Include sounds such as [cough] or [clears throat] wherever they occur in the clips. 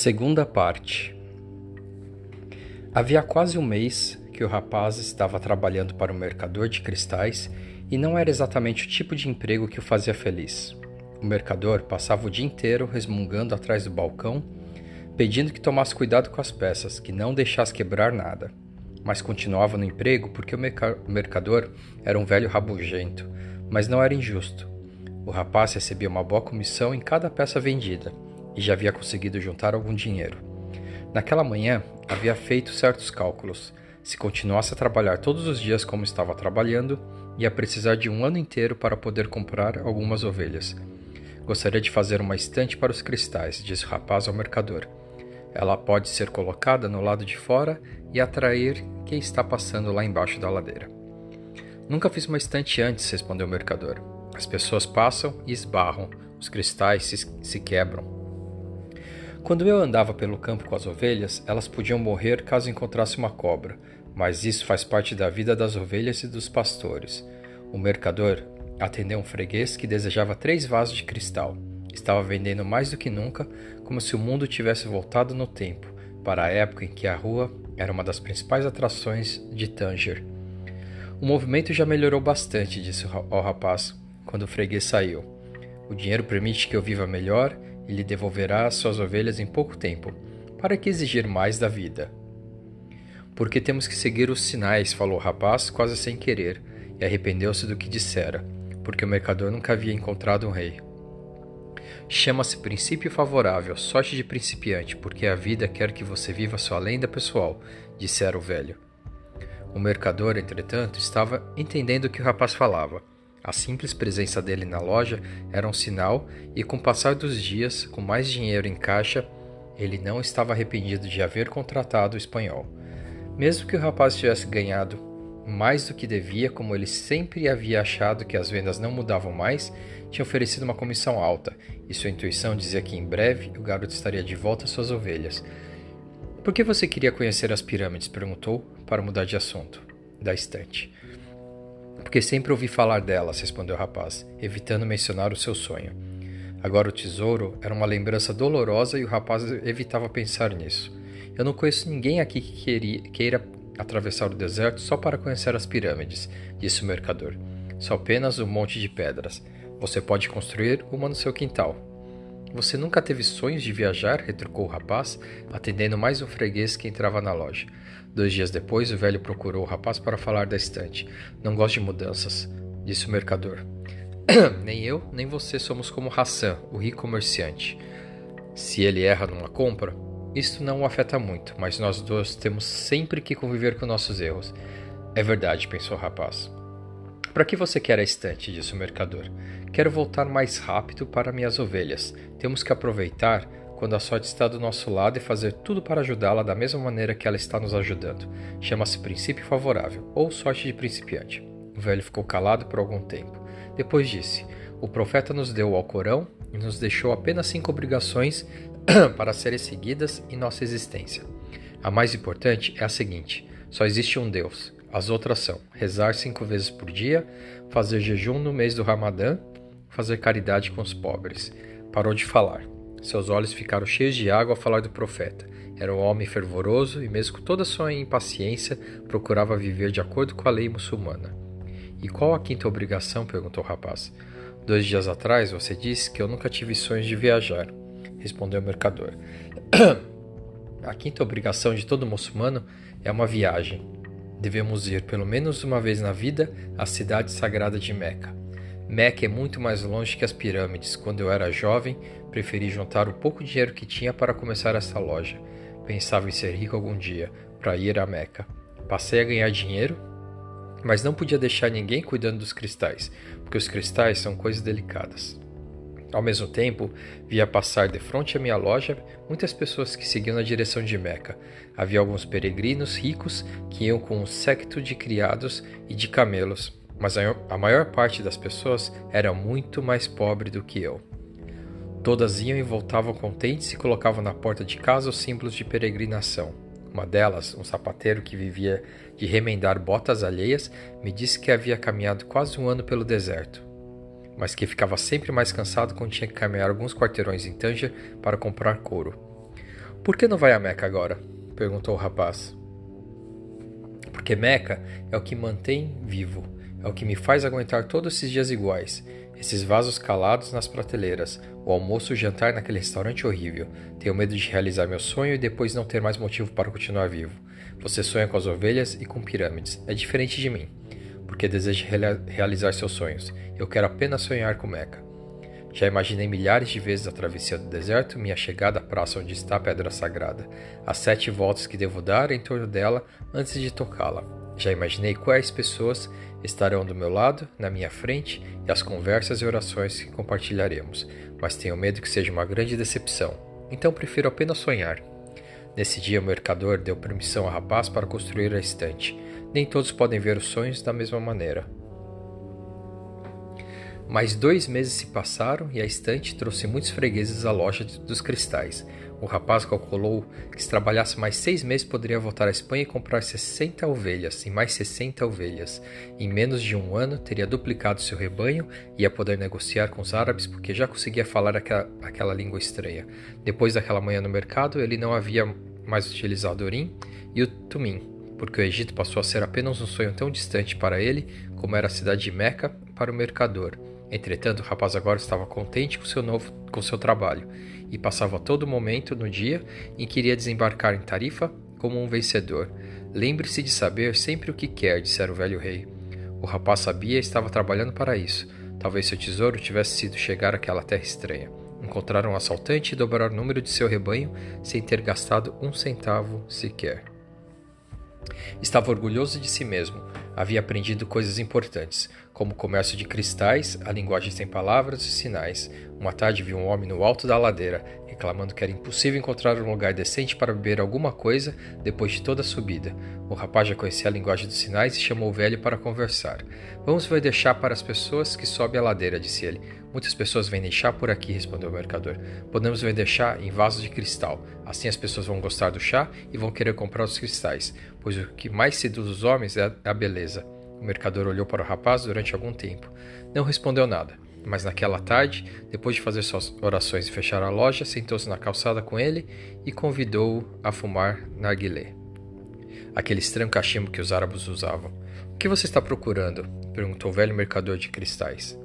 Segunda parte. Havia quase um mês que o rapaz estava trabalhando para um mercador de cristais e não era exatamente o tipo de emprego que o fazia feliz. O mercador passava o dia inteiro resmungando atrás do balcão, pedindo que tomasse cuidado com as peças, que não deixasse quebrar nada. Mas continuava no emprego porque o mercador era um velho rabugento, mas não era injusto. O rapaz recebia uma boa comissão em cada peça vendida e já havia conseguido juntar algum dinheiro. Naquela manhã, havia feito certos cálculos. Se continuasse a trabalhar todos os dias como estava trabalhando, ia precisar de um ano inteiro para poder comprar algumas ovelhas. Gostaria de fazer uma estante para os cristais, disse o rapaz ao mercador. Ela pode ser colocada no lado de fora e atrair quem está passando lá embaixo da ladeira. Nunca fiz uma estante antes, respondeu o mercador. As pessoas passam e esbarram, os cristais se, se quebram, quando eu andava pelo campo com as ovelhas, elas podiam morrer caso encontrasse uma cobra, mas isso faz parte da vida das ovelhas e dos pastores. O mercador atendeu um freguês que desejava três vasos de cristal. Estava vendendo mais do que nunca, como se o mundo tivesse voltado no tempo, para a época em que a rua era uma das principais atrações de Tanger. O movimento já melhorou bastante, disse ao rapaz, quando o freguês saiu. O dinheiro permite que eu viva melhor e lhe devolverá as suas ovelhas em pouco tempo. Para que exigir mais da vida? Porque temos que seguir os sinais, falou o rapaz, quase sem querer, e arrependeu-se do que dissera, porque o mercador nunca havia encontrado um rei. Chama-se princípio favorável, sorte de principiante, porque a vida quer que você viva sua lenda pessoal, dissera o velho. O mercador, entretanto, estava entendendo o que o rapaz falava a simples presença dele na loja era um sinal, e com o passar dos dias, com mais dinheiro em caixa, ele não estava arrependido de haver contratado o espanhol. Mesmo que o rapaz tivesse ganhado mais do que devia, como ele sempre havia achado que as vendas não mudavam mais, tinha oferecido uma comissão alta, e sua intuição dizia que em breve o garoto estaria de volta às suas ovelhas. Por que você queria conhecer as pirâmides? perguntou, para mudar de assunto. Da estante. Porque sempre ouvi falar delas, respondeu o rapaz, evitando mencionar o seu sonho. Agora o tesouro era uma lembrança dolorosa e o rapaz evitava pensar nisso. Eu não conheço ninguém aqui que queria, queira atravessar o deserto só para conhecer as pirâmides, disse o mercador. Só apenas um monte de pedras. Você pode construir uma no seu quintal. Você nunca teve sonhos de viajar? retrucou o rapaz, atendendo mais um freguês que entrava na loja. Dois dias depois, o velho procurou o rapaz para falar da estante. Não gosto de mudanças, disse o mercador. [clears throat] nem eu, nem você somos como Hassan, o rico comerciante. Se ele erra numa compra, isto não o afeta muito, mas nós dois temos sempre que conviver com nossos erros. É verdade, pensou o rapaz. Para que você quer a estante? disse o mercador. Quero voltar mais rápido para minhas ovelhas. Temos que aproveitar quando a sorte está do nosso lado e fazer tudo para ajudá-la da mesma maneira que ela está nos ajudando. Chama-se princípio favorável, ou sorte de principiante. O velho ficou calado por algum tempo. Depois disse: O profeta nos deu o Alcorão e nos deixou apenas cinco obrigações [clears throat] para serem seguidas em nossa existência. A mais importante é a seguinte: só existe um Deus. As outras são rezar cinco vezes por dia, fazer jejum no mês do Ramadã, fazer caridade com os pobres. Parou de falar. Seus olhos ficaram cheios de água ao falar do profeta. Era um homem fervoroso e, mesmo com toda sua impaciência, procurava viver de acordo com a lei muçulmana. E qual a quinta obrigação? perguntou o rapaz. Dois dias atrás você disse que eu nunca tive sonhos de viajar, respondeu o mercador. [clears throat] a quinta obrigação de todo muçulmano é uma viagem. Devemos ir pelo menos uma vez na vida à cidade sagrada de Meca. Meca é muito mais longe que as pirâmides. Quando eu era jovem, preferi juntar o pouco dinheiro que tinha para começar essa loja. Pensava em ser rico algum dia, para ir a Meca. Passei a ganhar dinheiro, mas não podia deixar ninguém cuidando dos cristais, porque os cristais são coisas delicadas. Ao mesmo tempo, via passar de frente à minha loja muitas pessoas que seguiam na direção de Meca. Havia alguns peregrinos ricos que iam com um séquito de criados e de camelos mas a maior parte das pessoas era muito mais pobre do que eu. Todas iam e voltavam contentes e colocavam na porta de casa os símbolos de peregrinação. Uma delas, um sapateiro que vivia de remendar botas alheias, me disse que havia caminhado quase um ano pelo deserto, mas que ficava sempre mais cansado quando tinha que caminhar alguns quarteirões em Tanger para comprar couro. Por que não vai a Meca agora? perguntou o rapaz. Porque Meca é o que mantém vivo, é o que me faz aguentar todos esses dias iguais. Esses vasos calados nas prateleiras, o almoço e o jantar naquele restaurante horrível. Tenho medo de realizar meu sonho e depois não ter mais motivo para continuar vivo. Você sonha com as ovelhas e com pirâmides. É diferente de mim, porque deseja realizar seus sonhos. Eu quero apenas sonhar com Meca. Já imaginei milhares de vezes a travessia do deserto, minha chegada à praça onde está a pedra sagrada, as sete voltas que devo dar em torno dela antes de tocá-la. Já imaginei quais pessoas estarão do meu lado, na minha frente, e as conversas e orações que compartilharemos, mas tenho medo que seja uma grande decepção. Então prefiro apenas sonhar. Nesse dia, o mercador deu permissão ao rapaz para construir a estante. Nem todos podem ver os sonhos da mesma maneira. Mais dois meses se passaram e a estante trouxe muitos fregueses à loja dos cristais. O rapaz calculou que se trabalhasse mais seis meses poderia voltar à Espanha e comprar 60 ovelhas e mais 60 ovelhas. Em menos de um ano teria duplicado seu rebanho e ia poder negociar com os árabes porque já conseguia falar aquela, aquela língua estranha. Depois daquela manhã no mercado, ele não havia mais utilizado o Urim e o Tumim, porque o Egito passou a ser apenas um sonho tão distante para ele como era a cidade de Meca para o mercador. Entretanto, o rapaz agora estava contente com seu novo com seu trabalho e passava todo momento no dia em que iria desembarcar em Tarifa como um vencedor. Lembre-se de saber sempre o que quer, dissera o velho rei. O rapaz sabia e estava trabalhando para isso. Talvez seu tesouro tivesse sido chegar àquela terra estranha, encontrar um assaltante e dobrar o número de seu rebanho sem ter gastado um centavo sequer. Estava orgulhoso de si mesmo. Havia aprendido coisas importantes, como o comércio de cristais, a linguagem sem palavras e sinais. Uma tarde viu um homem no alto da ladeira, reclamando que era impossível encontrar um lugar decente para beber alguma coisa depois de toda a subida. O rapaz já conhecia a linguagem dos sinais e chamou o velho para conversar. Vamos ver deixar para as pessoas que sobem a ladeira, disse ele. Muitas pessoas vendem chá por aqui, respondeu o mercador. Podemos vender chá em vasos de cristal. Assim as pessoas vão gostar do chá e vão querer comprar os cristais, pois o que mais seduz os homens é a beleza. O mercador olhou para o rapaz durante algum tempo. Não respondeu nada, mas naquela tarde, depois de fazer suas orações e fechar a loja, sentou-se na calçada com ele e convidou-o a fumar narguilé. Aquele estranho cachimbo que os árabes usavam. O que você está procurando? perguntou o velho mercador de cristais.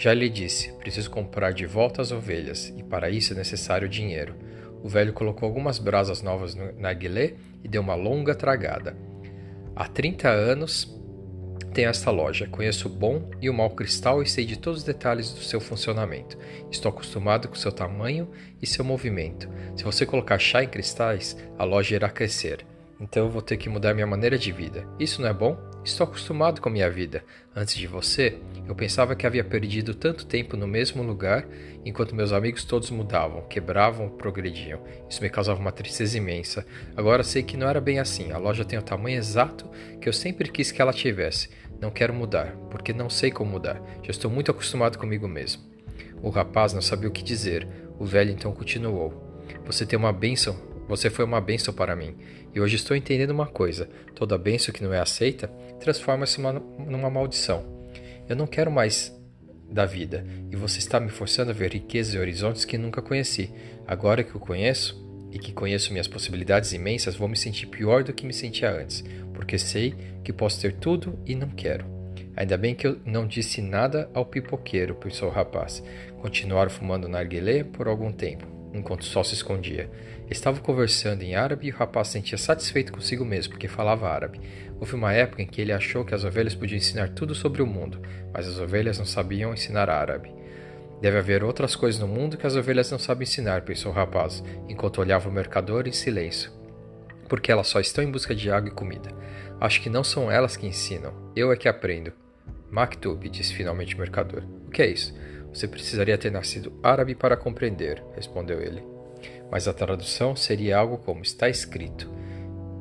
Já lhe disse, preciso comprar de volta as ovelhas, e para isso é necessário dinheiro. O velho colocou algumas brasas novas no narguilé e deu uma longa tragada. Há 30 anos tenho esta loja, conheço o bom e o mau cristal e sei de todos os detalhes do seu funcionamento. Estou acostumado com seu tamanho e seu movimento. Se você colocar chá em cristais, a loja irá crescer. Então eu vou ter que mudar minha maneira de vida. Isso não é bom? Estou acostumado com minha vida. Antes de você, eu pensava que havia perdido tanto tempo no mesmo lugar, enquanto meus amigos todos mudavam, quebravam, progrediam. Isso me causava uma tristeza imensa. Agora sei que não era bem assim. A loja tem o tamanho exato que eu sempre quis que ela tivesse. Não quero mudar, porque não sei como mudar. Já estou muito acostumado comigo mesmo. O rapaz não sabia o que dizer. O velho então continuou: Você tem uma bênção. Você foi uma bênção para mim. E hoje estou entendendo uma coisa: toda bênção que não é aceita transforma-se numa maldição. Eu não quero mais da vida, e você está me forçando a ver riquezas e horizontes que nunca conheci. Agora que o conheço e que conheço minhas possibilidades imensas, vou me sentir pior do que me sentia antes, porque sei que posso ter tudo e não quero. Ainda bem que eu não disse nada ao pipoqueiro, pensou o rapaz. Continuaram fumando narguilé por algum tempo, enquanto o sol se escondia. Estavam conversando em árabe e o rapaz sentia satisfeito consigo mesmo, porque falava árabe. Houve uma época em que ele achou que as ovelhas podiam ensinar tudo sobre o mundo, mas as ovelhas não sabiam ensinar árabe. Deve haver outras coisas no mundo que as ovelhas não sabem ensinar, pensou o rapaz, enquanto olhava o mercador em silêncio. Porque elas só estão em busca de água e comida. Acho que não são elas que ensinam, eu é que aprendo. Maktub, disse finalmente o mercador. O que é isso? Você precisaria ter nascido árabe para compreender, respondeu ele. Mas a tradução seria algo como está escrito.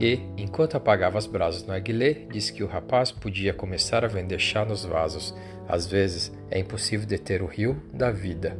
E, enquanto apagava as brasas no aguilé, disse que o rapaz podia começar a vender chá nos vasos. Às vezes, é impossível deter o rio da vida.